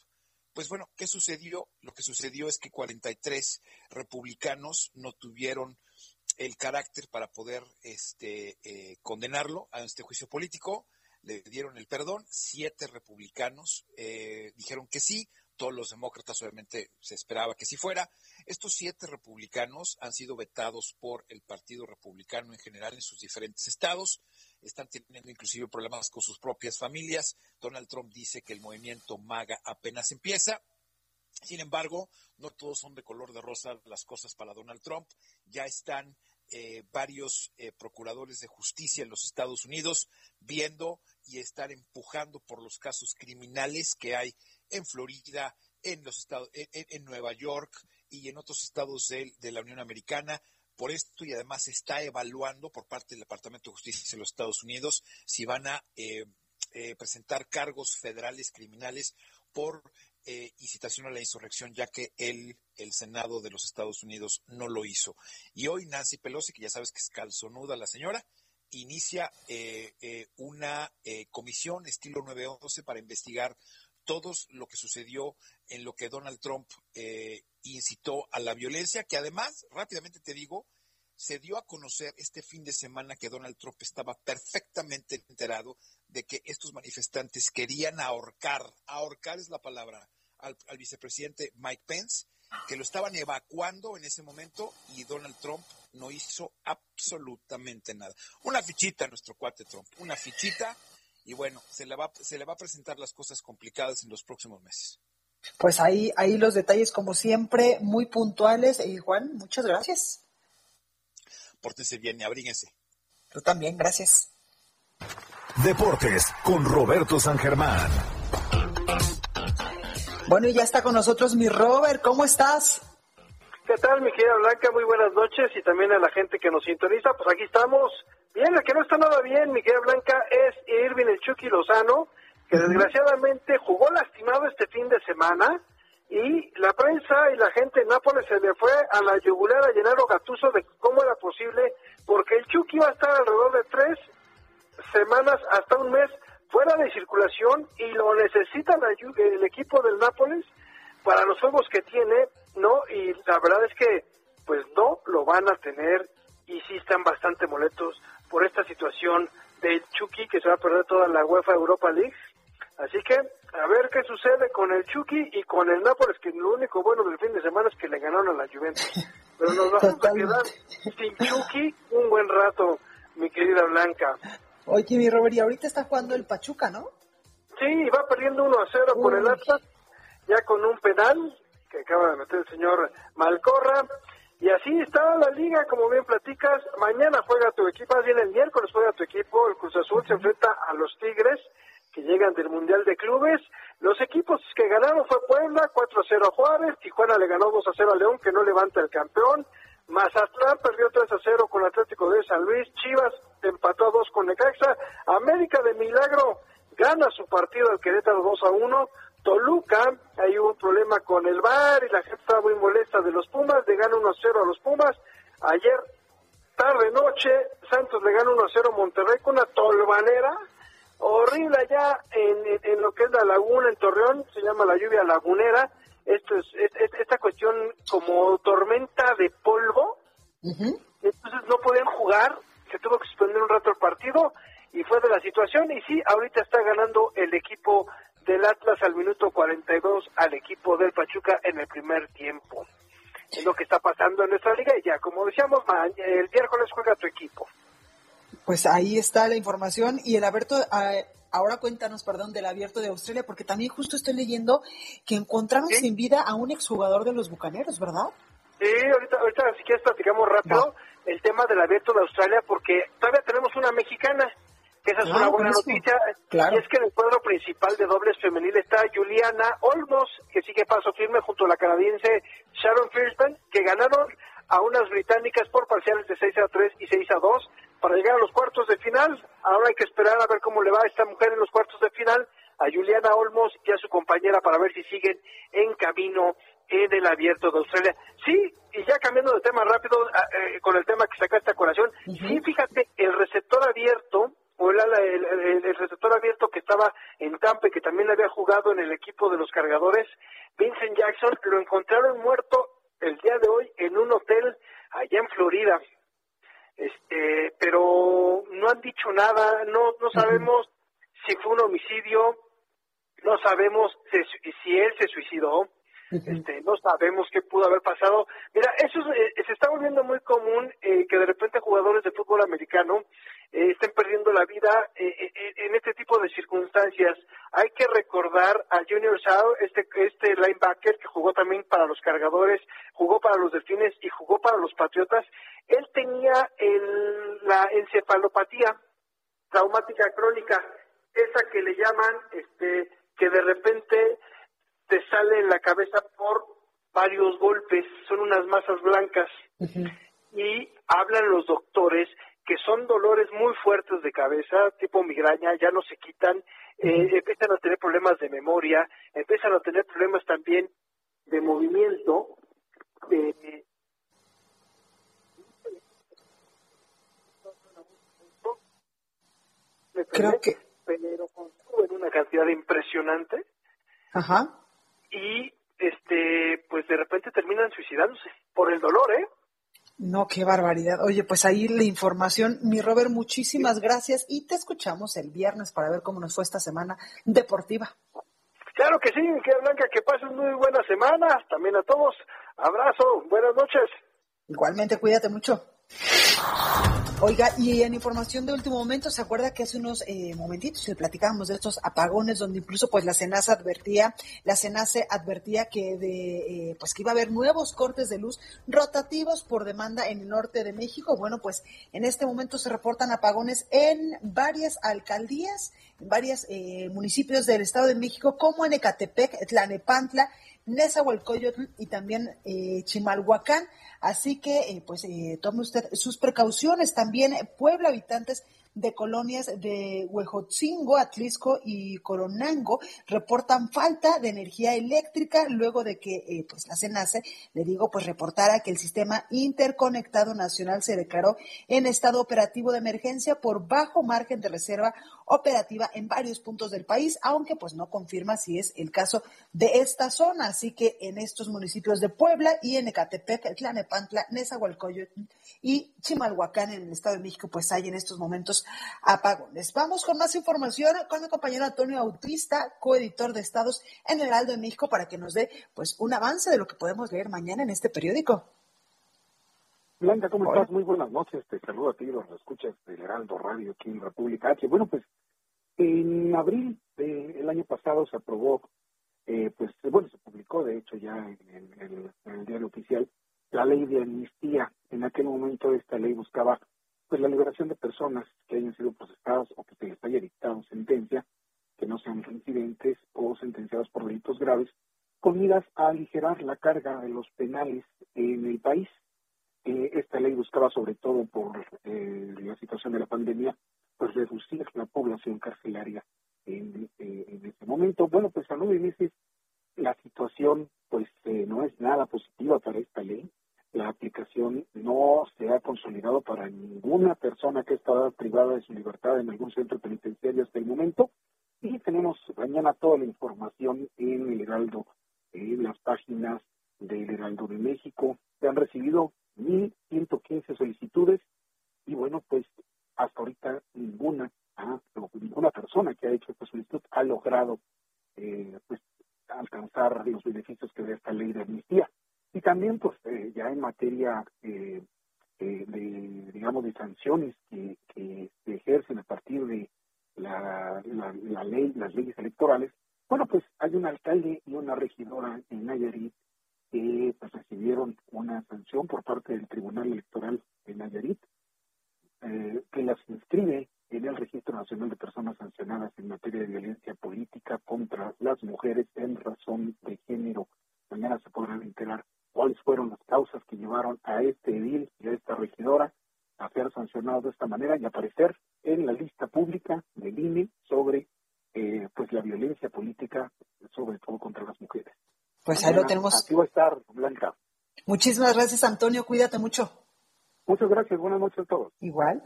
S12: pues bueno, ¿qué sucedió? Lo que sucedió es que 43 republicanos no tuvieron el carácter para poder este, eh, condenarlo a este juicio político, le dieron el perdón, siete republicanos eh, dijeron que sí, todos los demócratas obviamente se esperaba que sí fuera. Estos siete republicanos han sido vetados por el Partido Republicano en general en sus diferentes estados, están teniendo inclusive problemas con sus propias familias. Donald Trump dice que el movimiento MAGA apenas empieza. Sin embargo, no todos son de color de rosa las cosas para Donald Trump. Ya están eh, varios eh, procuradores de justicia en los Estados Unidos viendo y están empujando por los casos criminales que hay en Florida, en los estados, en, Nueva York y en otros estados de, de la Unión Americana. Por esto y además se está evaluando por parte del Departamento de Justicia de los Estados Unidos si van a eh, eh, presentar cargos federales criminales por eh, incitación a la insurrección, ya que el, el Senado de los Estados Unidos no lo hizo. Y hoy Nancy Pelosi, que ya sabes que es calzonuda la señora, inicia eh, una comisión estilo 911 para investigar todo lo que sucedió en lo que Donald Trump eh, incitó a la violencia, que además, rápidamente te digo, se dio a conocer este fin de semana que Donald Trump estaba perfectamente enterado de que estos manifestantes querían ahorcar, ahorcar es la palabra, al, al vicepresidente Mike Pence, que lo estaban evacuando en ese momento y Donald Trump no hizo absolutamente nada. Una fichita nuestro cuate Trump, una fichita y bueno, se le va, se le va a presentar las cosas complicadas en los próximos meses.
S1: Pues ahí, ahí los detalles, como siempre, muy puntuales. Y Juan, muchas gracias.
S12: Pórtense bien y abríguense.
S1: Tú también, gracias.
S2: Deportes con Roberto San Germán.
S1: Bueno, y ya está con nosotros mi Robert. ¿Cómo estás?
S13: ¿Qué tal, mi querida Blanca? Muy buenas noches y también a la gente que nos sintoniza. Pues aquí estamos. Bien, la que no está nada bien, mi querida Blanca, es Irving el Chucky Lozano, que desgraciadamente jugó lastimado este fin de semana y la prensa y la gente en Nápoles se le fue a la yugular a Llenaro Gatuso de cómo era posible, porque el Chucky va a estar alrededor de tres semanas hasta un mes fuera de circulación y lo necesita la el equipo del Nápoles para los juegos que tiene, ¿no? Y la verdad es que, pues no lo van a tener y sí están bastante molestos por esta situación del Chucky que se va a perder toda la UEFA Europa League. Así que a ver qué sucede con el Chucky y con el Nápoles, que lo único bueno del fin de semana es que le ganaron a la Juventus. Pero nos vamos a quedar sin Chucky un buen rato, mi querida Blanca.
S1: Oye, mi Robert, y ahorita está jugando el Pachuca, ¿no?
S13: Sí, va perdiendo 1 a 0 por el Atlas, ya con un penal que acaba de meter el señor Malcorra. Y así está la liga, como bien platicas. Mañana juega tu equipo, más bien el miércoles juega tu equipo. El Cruz Azul se enfrenta a los Tigres, que llegan del Mundial de Clubes. Los equipos que ganaron fue Puebla, 4 a 0 a Juárez. Tijuana le ganó 2 a 0 a León, que no levanta el campeón.
S3: Mazatlán perdió 3 a 0 con Atlético de San Luis. Chivas empató a 2 con Necaxa. América de Milagro gana su partido al Querétaro 2 a 1. Toluca, hay un problema con el VAR y la gente estaba muy molesta de los Pumas, le gana 1 a 0 a los Pumas. Ayer, tarde noche, Santos le gana 1 a 0 a Monterrey con una tolvanera horrible allá en, en, en lo que es la laguna en Torreón, se llama la lluvia lagunera. Esto es, es- es- esta cuestión como tormenta de polvo. Entonces no podían jugar, se tuvo que suspender un rato el partido y fue de la situación. Y sí, ahorita está ganando el equipo del Atlas al minuto 42 al equipo del Pachuca en el primer tiempo. Es lo que está pasando en nuestra liga y ya, como decíamos, el miércoles juega tu equipo.
S1: Pues ahí está la información y el abierto, ah, ahora cuéntanos, perdón, del abierto de Australia, porque también justo estoy leyendo que encontraron sin vida a un exjugador de los Bucaneros, ¿verdad?
S3: Sí, ahorita, ahorita si quieres platicamos rápido el tema del abierto de Australia porque todavía tenemos una mexicana, esa es una buena noticia.
S1: Claro.
S3: Y es que en el cuadro principal de dobles femenil está Juliana Olmos, que sigue paso firme junto a la canadiense Sharon Fierstein, que ganaron a unas británicas por parciales de 6 a 3 y 6 a 2 para llegar a los cuartos de final. Ahora hay que esperar a ver cómo le va a esta mujer en los cuartos de final, a Juliana Olmos y a su compañera para ver si siguen en camino en el abierto de Australia. Sí, y ya cambiando de tema rápido, ah, eh, con el tema que sacaste a colación, sí, fíjate, el receptor abierto, o el, ala- el, el- el receptor abierto que estaba en Tampa y que también había jugado en el equipo de los cargadores, Vincent Jackson, lo encontraron muerto el día de hoy en un hotel allá en Florida. Este, pero no han dicho nada, no, no sabemos si fue un homicidio, no sabemos si, si él se suicidó, este, no sabemos qué pudo haber pasado. Mira, eso es, eh, se está volviendo muy común eh, que de repente jugadores de fútbol americano eh, estén perdiendo la vida eh, en este tipo de circunstancias. Hay que recordar a Junior Sao, este, este linebacker que jugó también para los cargadores, jugó para los delfines y jugó para los patriotas. Él tenía el, la encefalopatía traumática crónica, esa que le llaman, este, que de repente te sale en la cabeza por varios golpes, son unas masas blancas. Y hablan los doctores que son dolores muy fuertes de cabeza, tipo migraña, ya no se quitan, eh, empiezan a tener problemas de memoria, empiezan a tener problemas también de movimiento, de,
S1: Creo que...
S3: pero consumen una cantidad impresionante.
S1: Ajá.
S3: Y este pues de repente terminan suicidándose por el dolor, ¿eh?
S1: No, qué barbaridad. Oye, pues ahí la información. Mi Robert, muchísimas gracias y te escuchamos el viernes para ver cómo nos fue esta semana deportiva.
S3: Claro que sí, querida Blanca, que pasen muy buena semana, también a todos. Abrazo, buenas noches.
S1: Igualmente, cuídate mucho. Oiga, y en información de último momento, ¿se acuerda que hace unos eh, momentitos le platicábamos de estos apagones donde incluso pues la Senasa advertía, la Senase advertía que de eh, pues que iba a haber nuevos cortes de luz rotativos por demanda en el norte de México? Bueno, pues en este momento se reportan apagones en varias alcaldías, en varios eh, municipios del Estado de México, como en Ecatepec, Tlanepantla, Nezahualcóyotl y también eh, Chimalhuacán. Así que, eh, pues, eh, tome usted sus precauciones. También eh, Puebla, habitantes de colonias de Huejotzingo, Atlisco y Coronango reportan falta de energía eléctrica luego de que pues la CENACE, le digo, pues reportara que el sistema interconectado nacional se declaró en estado operativo de emergencia por bajo margen de reserva operativa en varios puntos del país, aunque pues no confirma si es el caso de esta zona. Así que en estos municipios de Puebla y en Ecatepec, Tlanepantla, Nezahualcóyotl y Chimalhuacán en el Estado de México, pues hay en estos momentos apagones. Vamos con más información con mi compañero Antonio Autista, coeditor de Estados en el Heraldo de México, para que nos dé pues un avance de lo que podemos leer mañana en este periódico.
S14: Blanca, ¿cómo estás? Muy buenas noches. Te saludo a ti, los escuchas del Heraldo Radio aquí en República H. Bueno, pues en abril del año pasado se aprobó, eh, pues bueno, se publicó de hecho ya en, en el, en el diario oficial la ley de amnistía. En aquel momento esta ley buscaba pues la liberación de personas que hayan sido procesadas o que se les haya dictado sentencia, que no sean reincidentes o sentenciados por delitos graves, con miras a aligerar la carga de los penales en el país. Esta ley buscaba sobre todo por eh, la situación de la pandemia, pues reducir la población carcelaria en, eh, en este momento. Bueno, pues a nueve meses la situación pues eh, no es nada positiva para esta ley. La aplicación no se ha consolidado para ninguna persona que está privada de su libertad en algún centro penitenciario hasta el momento. Y tenemos mañana toda la información en el Heraldo, en las páginas del Heraldo de México. Se han recibido 1.115 solicitudes y bueno, pues hasta ahorita ninguna, ah, ninguna persona que ha hecho esta solicitud ha logrado eh, pues alcanzar los beneficios que da esta ley de amnistía. Y también, pues, eh, ya en materia eh, eh, de, digamos, de sanciones que, se ejercen a partir de la, la ley, las leyes electorales, bueno, pues hay un alcalde y una regidora en Nayarit que pues, recibieron una sanción por parte del Tribunal Electoral de Nayarit, eh, que las inscribe en el Registro Nacional de Personas Sancionadas en materia de violencia política contra las mujeres en razón de género. Mañana se podrán enterar cuáles fueron las causas que llevaron a este edil y a esta regidora a ser sancionados de esta manera y aparecer en la lista pública del INE sobre eh, pues la violencia política, sobre todo contra las mujeres.
S1: Pues ahí lo tenemos.
S14: Aquí va a estar.
S1: Muchísimas gracias, Antonio. Cuídate mucho.
S14: Muchas gracias. Buenas noches a todos.
S1: Igual.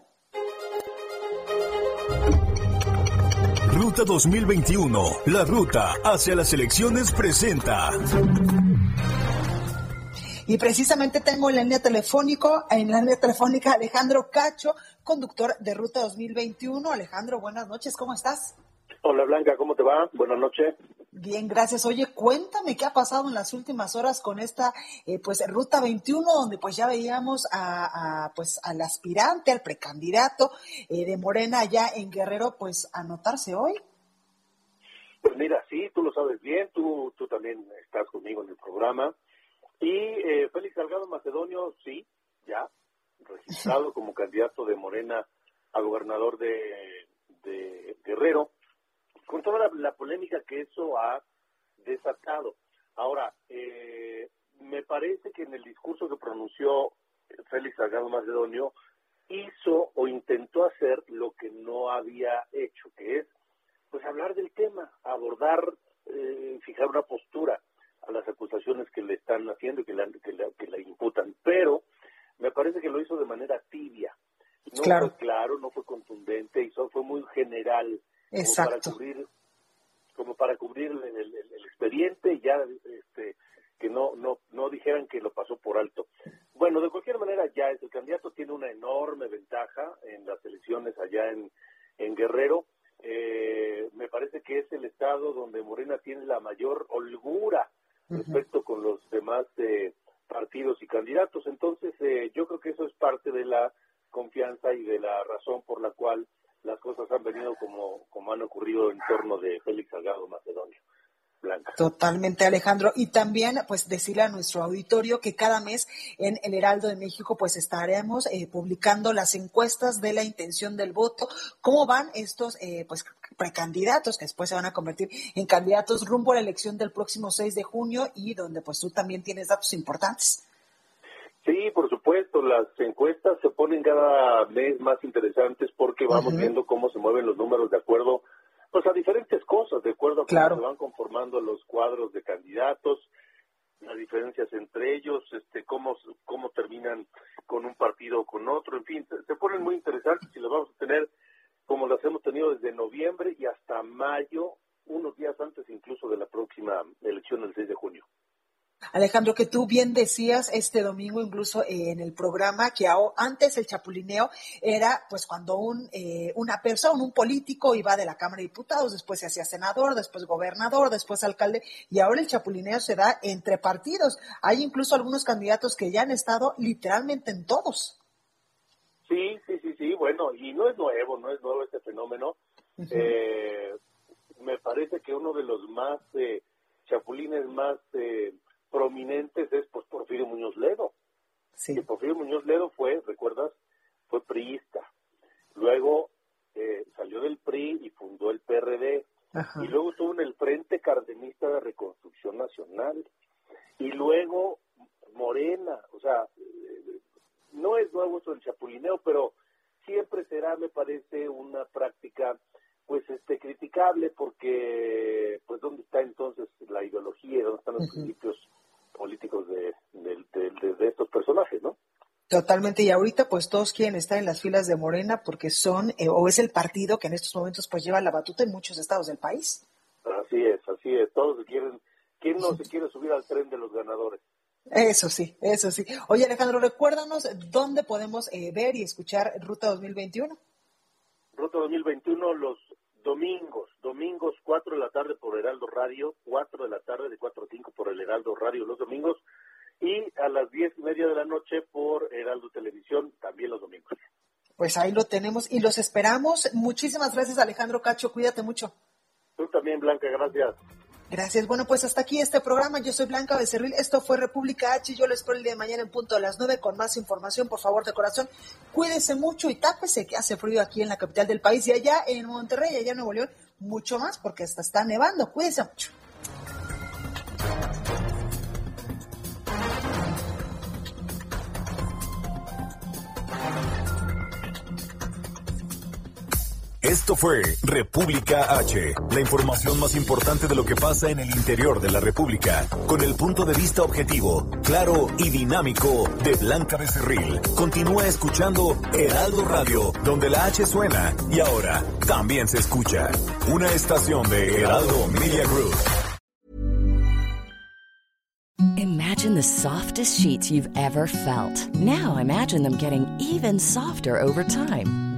S2: Ruta 2021, la ruta hacia las elecciones presenta.
S1: Y precisamente tengo en la línea telefónico, en la línea telefónica Alejandro Cacho, conductor de Ruta 2021. Alejandro, buenas noches, ¿cómo estás?
S15: Hola Blanca, ¿cómo te va? Buenas noches.
S1: Bien, gracias. Oye, cuéntame qué ha pasado en las últimas horas con esta eh, pues Ruta 21, donde pues ya veíamos a, a, pues al aspirante, al precandidato eh, de Morena allá en Guerrero, pues anotarse hoy.
S15: Pues mira, sí, tú lo sabes bien, tú, tú también estás conmigo en el programa. Y eh, Félix Salgado Macedonio, sí, ya, registrado como candidato de Morena a gobernador de, de Guerrero, con toda la, la, polémica que eso ha desatado. Ahora, eh, me parece que en el discurso que pronunció Félix Salgado Macedonio hizo o intentó hacer lo que no había hecho, que es pues hablar del tema, abordar, eh, fijar una postura a las acusaciones que le están haciendo y que, la, que, la, que la imputan. Pero me parece que lo hizo de manera tibia. No
S1: claro.
S15: fue claro, no fue contundente, y fue muy general.
S1: Exacto.
S15: Como para cubrir, como para cubrir el, el, el expediente y ya este, que no, no, no dijeran que lo pasó por alto. Bueno, de cualquier manera, ya el candidato tiene una enorme ventaja en las elecciones allá en, en Guerrero. Eh, me parece que es el estado donde Morena tiene la mayor holgura uh -huh. respecto con los demás eh, partidos y candidatos. Entonces, eh, yo creo que eso es parte de la confianza y de la razón por la cual las cosas han venido como, como han ocurrido en torno de Félix Salgado Macedonio.
S1: Totalmente, Alejandro. Y también, pues, decirle a nuestro auditorio que cada mes en el Heraldo de México, pues, estaremos eh, publicando las encuestas de la intención del voto, cómo van estos, eh, pues, precandidatos que después se van a convertir en candidatos rumbo a la elección del próximo 6 de junio y donde, pues, tú también tienes datos importantes.
S15: Sí, por supuesto, las encuestas se ponen cada mes más interesantes porque vamos uh -huh. viendo cómo se mueven los números de acuerdo pues a diferentes cosas, de acuerdo a
S1: claro.
S15: cómo se van conformando los cuadros de candidatos, las diferencias entre ellos, este, cómo, cómo terminan con un partido o con otro, en fin, se, se ponen muy interesantes y las vamos a tener como las hemos tenido desde noviembre y hasta mayo, unos días antes incluso de la próxima elección el 6 de junio.
S1: Alejandro, que tú bien decías este domingo incluso eh, en el programa que antes el chapulineo era pues cuando un, eh, una persona, un político iba de la Cámara de Diputados, después se hacía senador, después gobernador, después alcalde y ahora el chapulineo se da entre partidos. Hay incluso algunos candidatos que ya han estado literalmente en todos.
S15: Sí, sí, sí, sí, bueno, y no es nuevo, no es nuevo este fenómeno. Uh -huh. eh, me parece que uno de los más eh, chapulines más prominentes es pues Porfirio Muñoz Ledo.
S1: Sí.
S15: Que Porfirio Muñoz Ledo fue, ¿recuerdas? Fue priista. Luego eh, salió del PRI y fundó el PRD. Ajá. Y luego estuvo en el Frente Cardenista de Reconstrucción Nacional. Y luego Morena, o sea, es nuevo eso del chapulineo, pero siempre será, me parece, una práctica pues este criticable porque pues dónde está entonces la ideología, dónde están los principios políticos de, de, de, de estos personajes, ¿no?
S1: Totalmente, y ahorita pues todos quieren estar en las filas de Morena porque son eh, o es el partido que en estos momentos pues lleva la batuta en muchos estados del país.
S15: Así es, así es, todos se quieren, ¿quién no se quiere subir al tren de los ganadores?
S1: Eso sí, eso sí. Oye Alejandro, recuérdanos dónde podemos eh, ver y escuchar Ruta 2021.
S15: Ruta 2021 los domingos, domingos 4 de la tarde por Heraldo Radio, 4 de la tarde de 4 a 5 por el Heraldo Radio los domingos y a las 10 y media de la noche por Heraldo Televisión también los domingos.
S1: Pues ahí lo tenemos y los esperamos. Muchísimas gracias Alejandro Cacho, cuídate mucho.
S15: Tú también, Blanca, gracias.
S1: Gracias. Bueno, pues hasta aquí este programa. Yo soy Blanca Becerril. Esto fue República H. Yo les espero el día de mañana en punto a las 9 con más información. Por favor, de corazón, cuídense mucho y tápese que hace frío aquí en la capital del país y allá en Monterrey, allá en Nuevo León, mucho más porque hasta está nevando. Cuídense mucho.
S2: Esto fue República H, la información más importante de lo que pasa en el interior de la República, con el punto de vista objetivo, claro y dinámico de Blanca Becerril. Continúa escuchando Heraldo Radio, donde la H suena y ahora también se escucha. Una estación de Heraldo Media Group.
S16: Imagine the softest sheets you've ever felt. Now imagine them getting even softer over time.